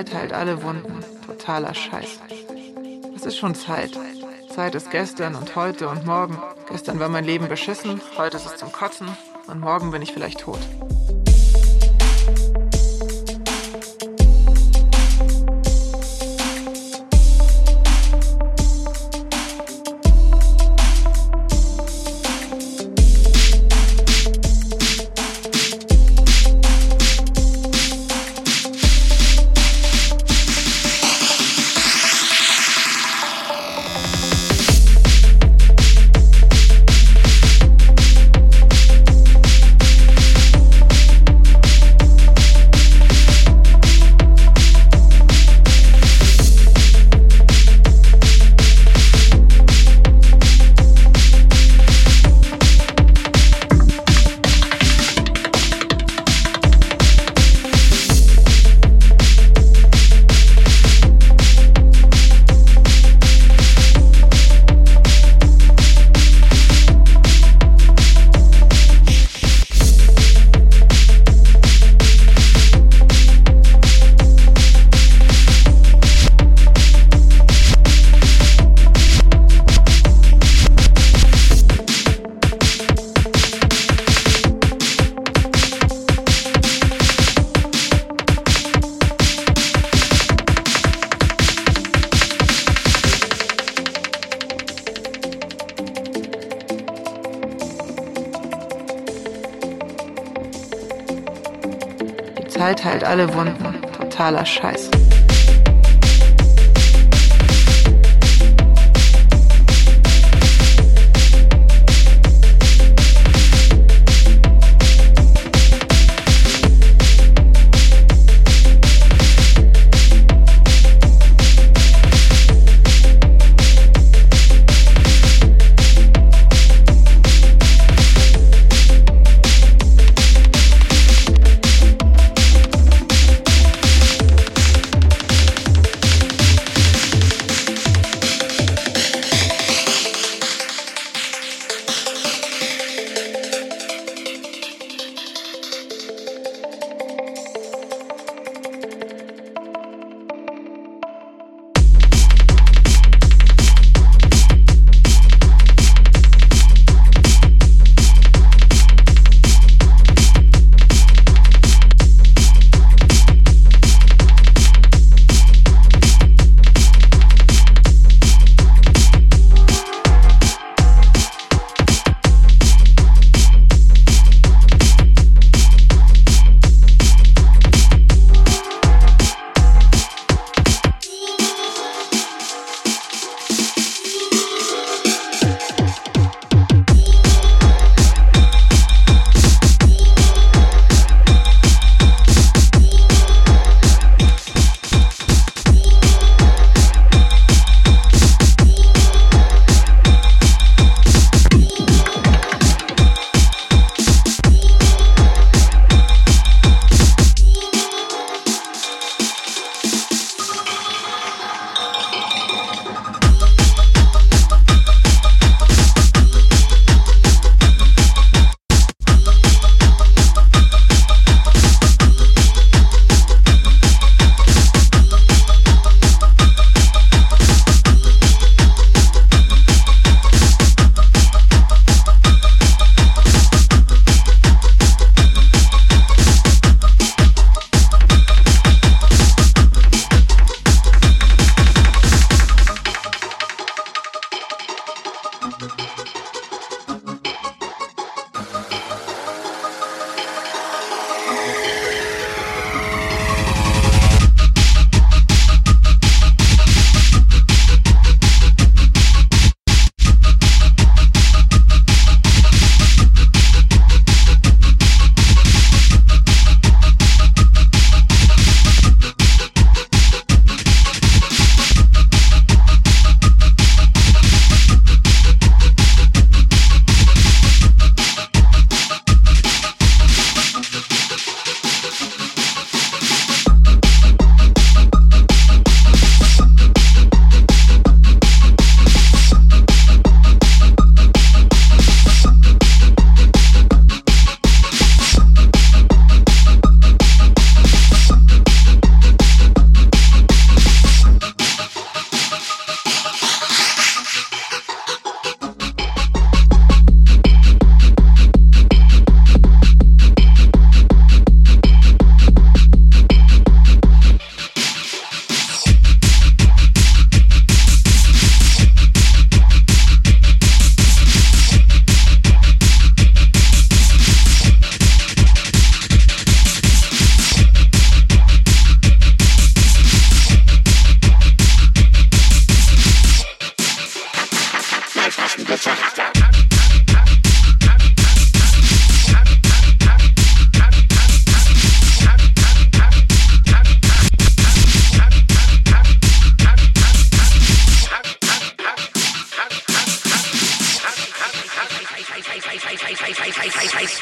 Zeit heilt alle Wunden. Totaler Scheiß. Es ist schon Zeit. Zeit ist gestern und heute und morgen. Gestern war mein Leben beschissen, heute ist es zum Kotzen und morgen bin ich vielleicht tot. Zeit heilt alle Wunden. Totaler Scheiß.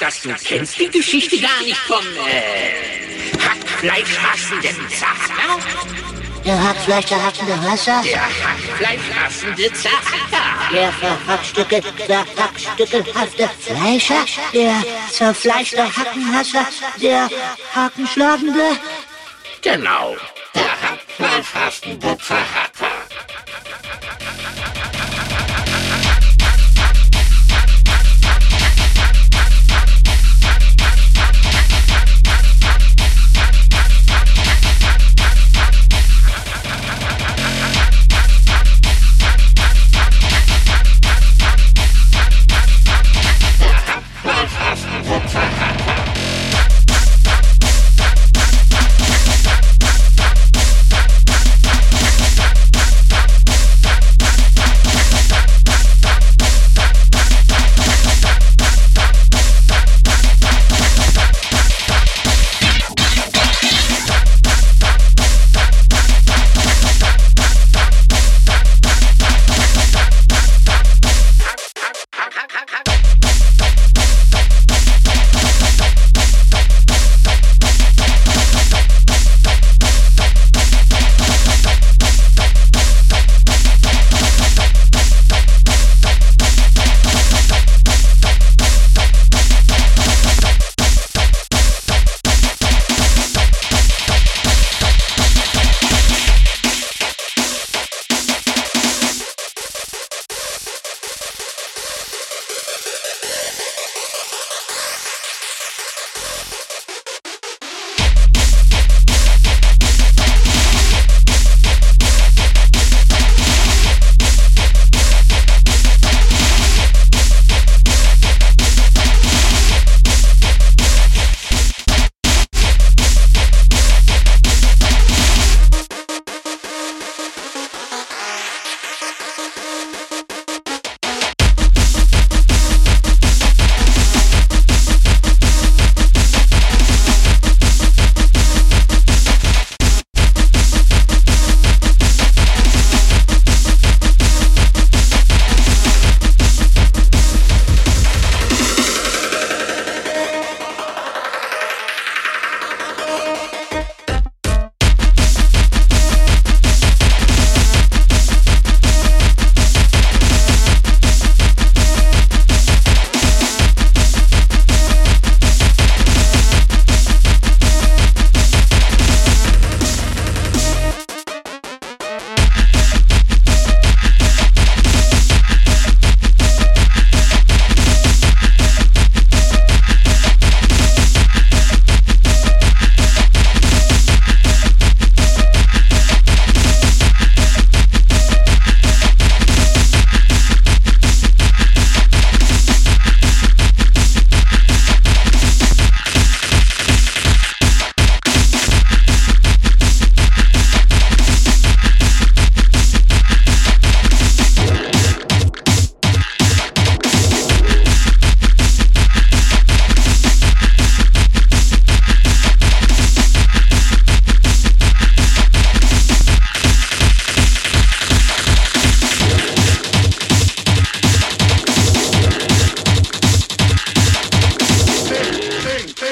dass du kennst die Geschichte gar nicht vom äh, Hackfleischhassenden Saftler? Der Hackfleischhassende Hasser? Der Hackfleischhassende Zahacker. Der verhackstücke, verhackstückelhafte Fleischer? Der zerfleischte Hackenhasser? Der Hakenschlagende? Genau, der Hackfleischhassende Zahacker.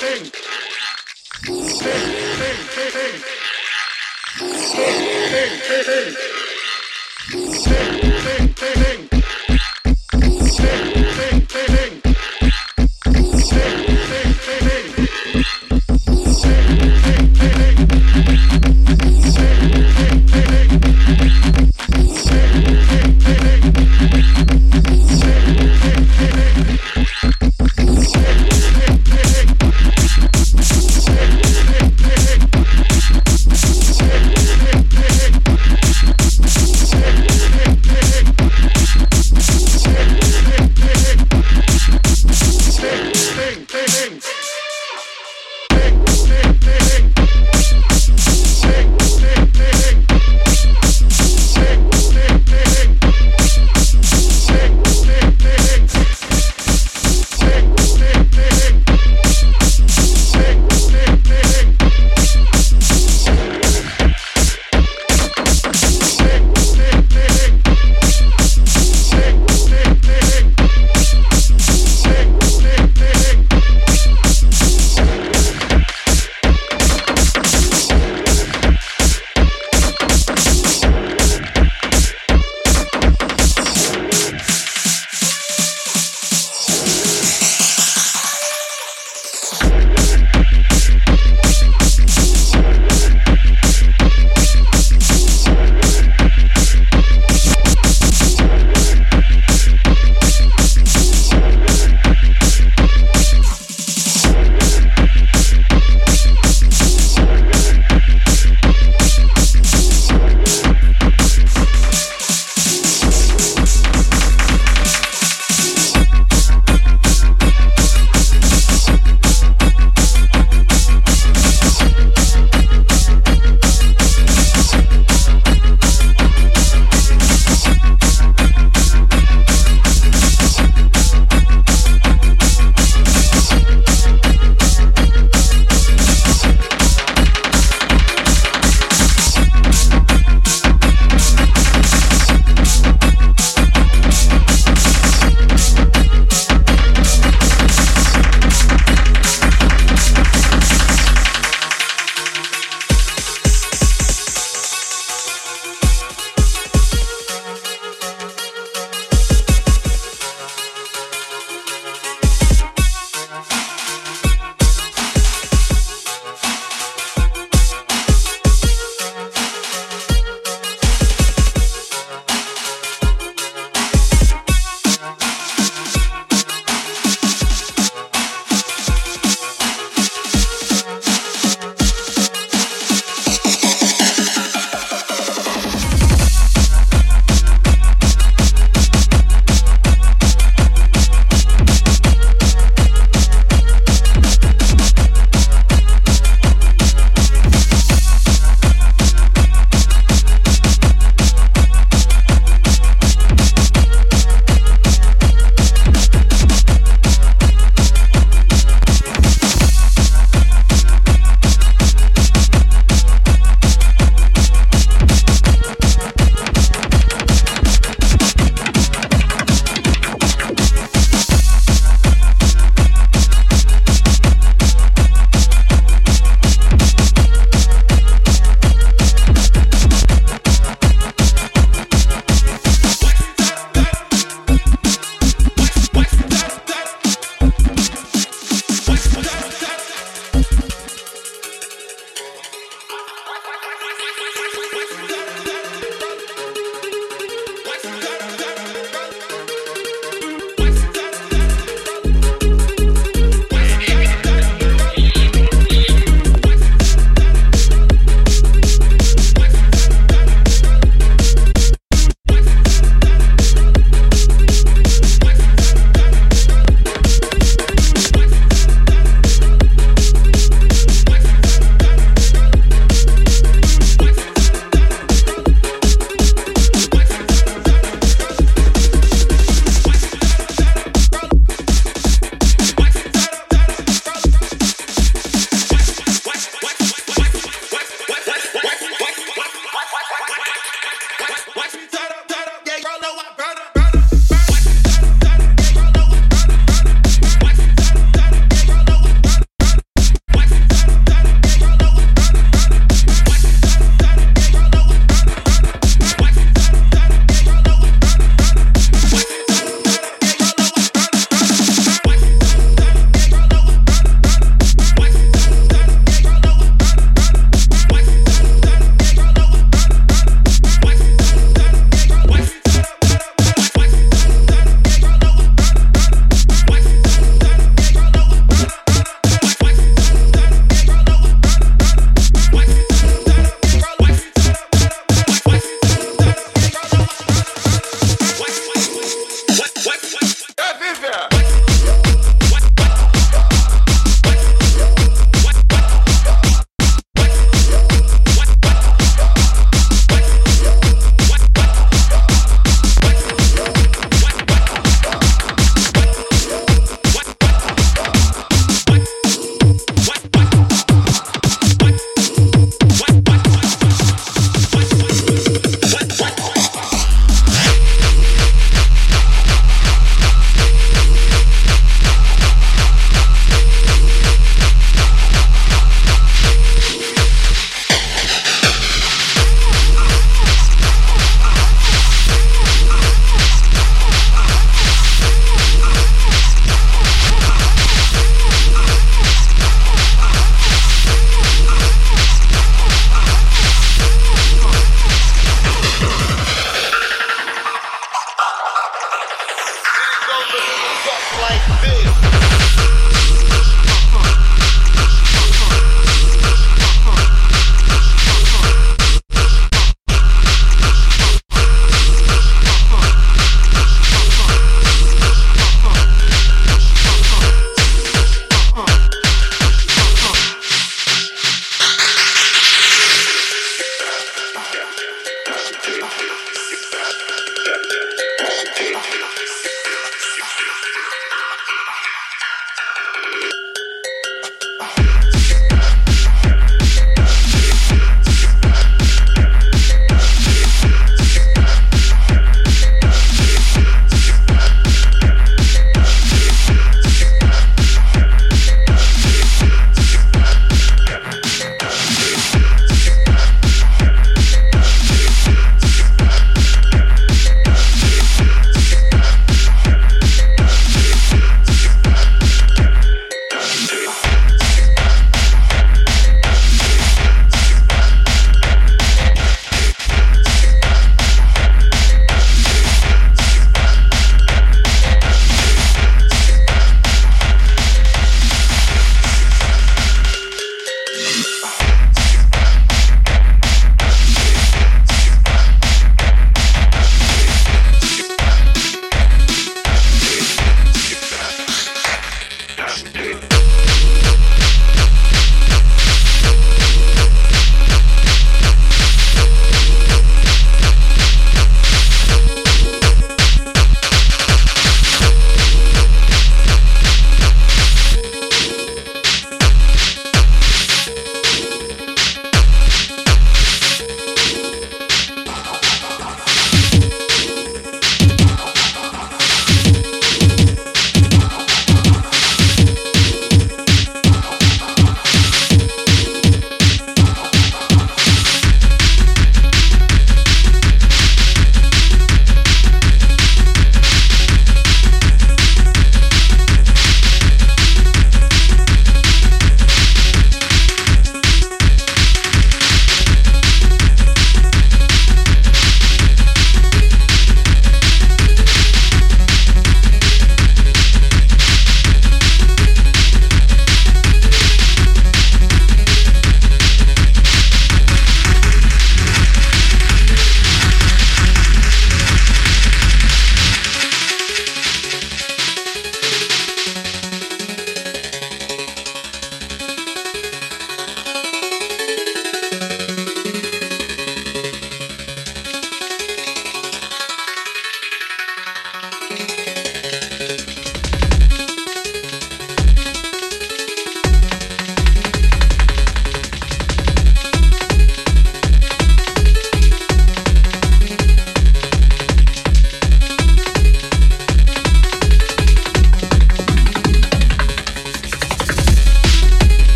Sing. Sing, sing, sing, sing. Sing, sing, sing, sing.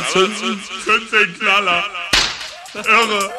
Den Knaller zünden? Zünd den Knaller. Irre.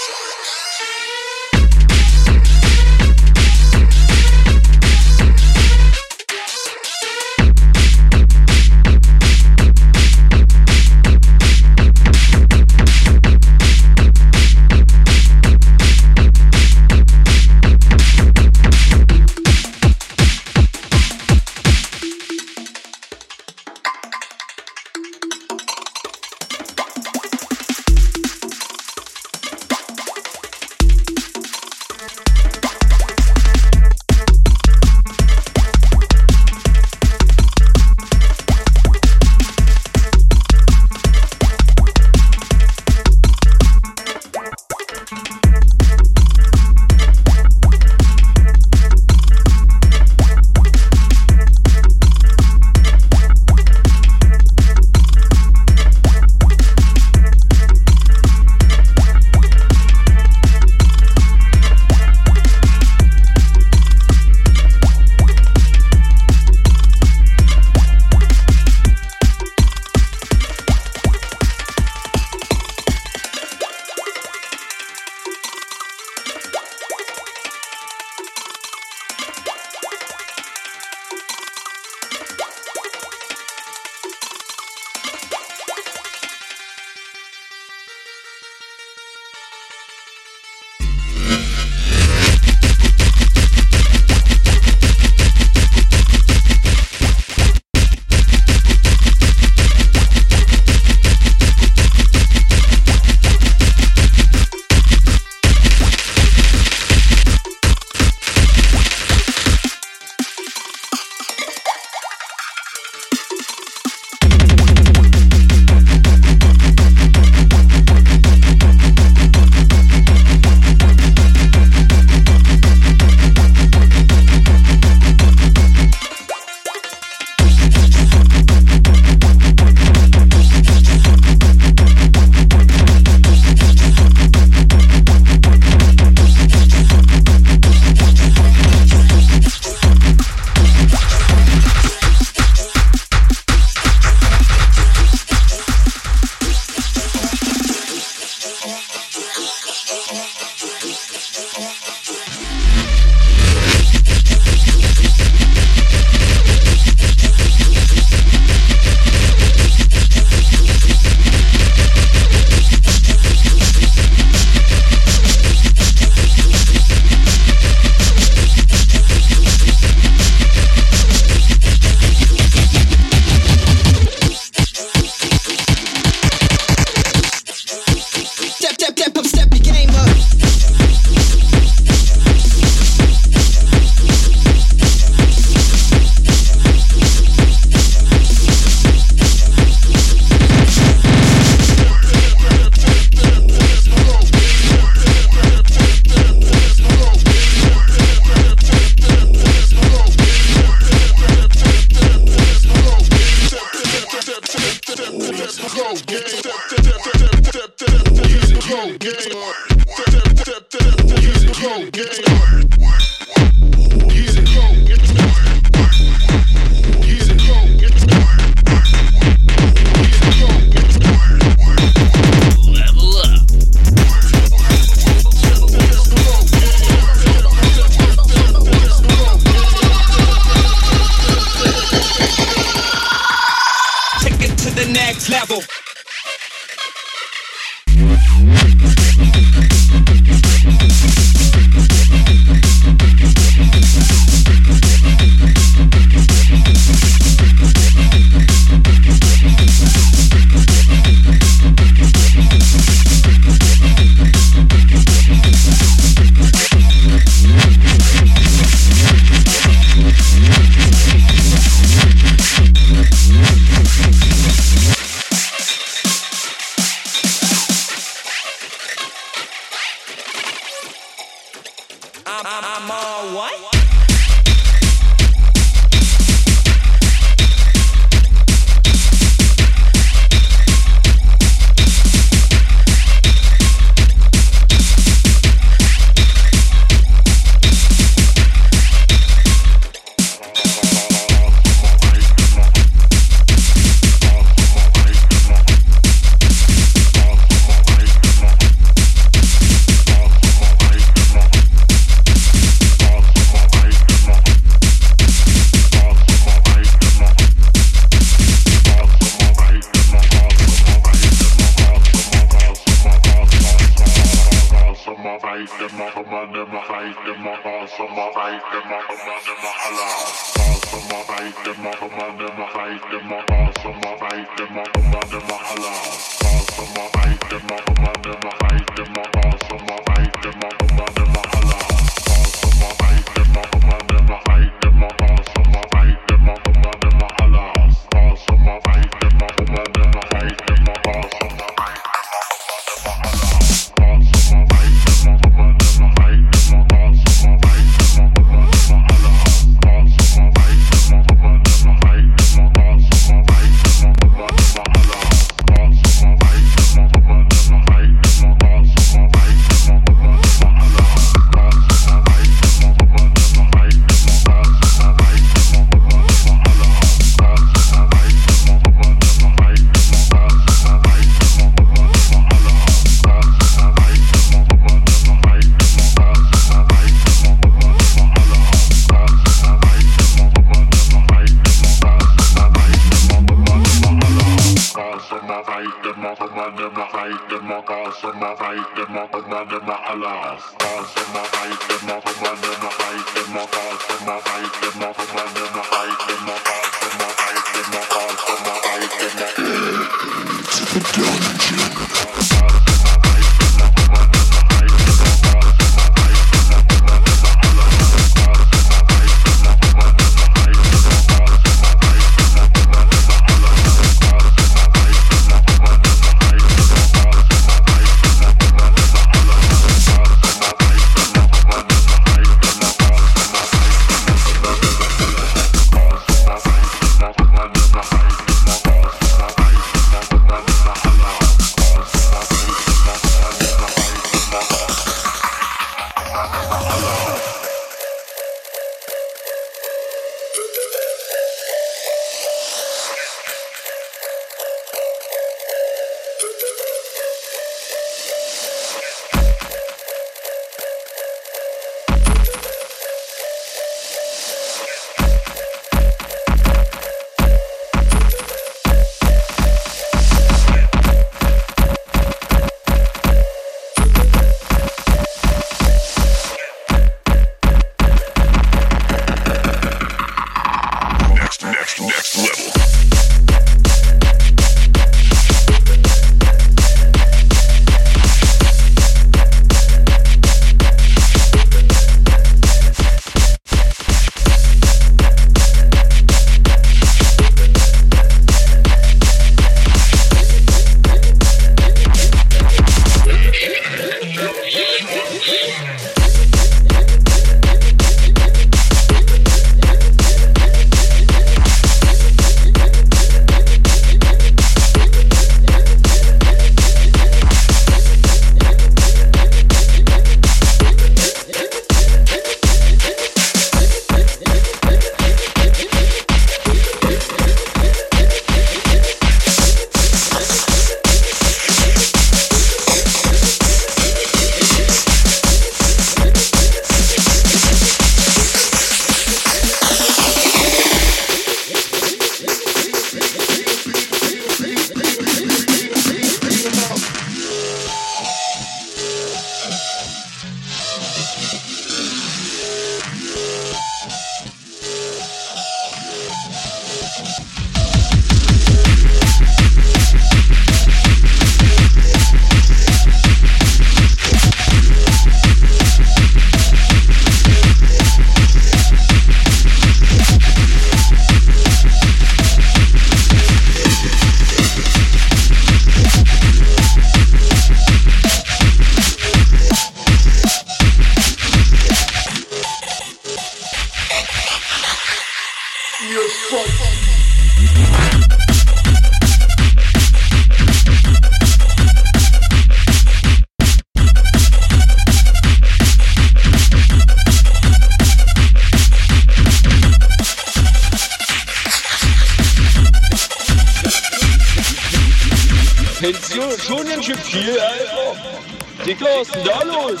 Schön viel, Alter. Dicker, was ist denn da los?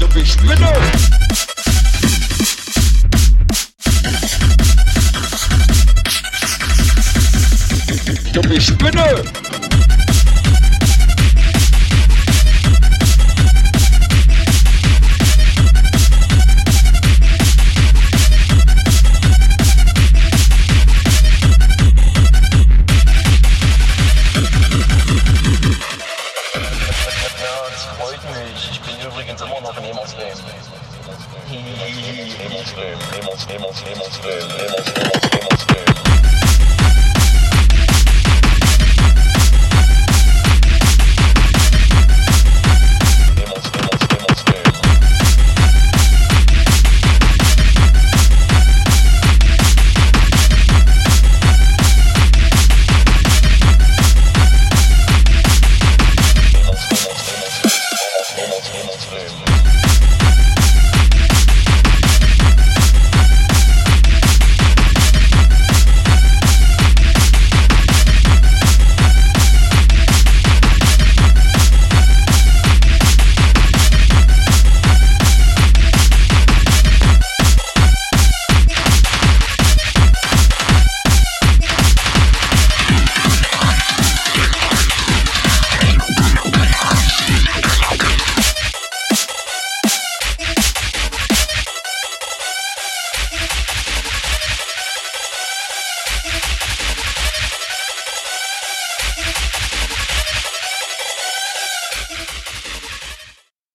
Du bist Spinne. Du bist Spinne.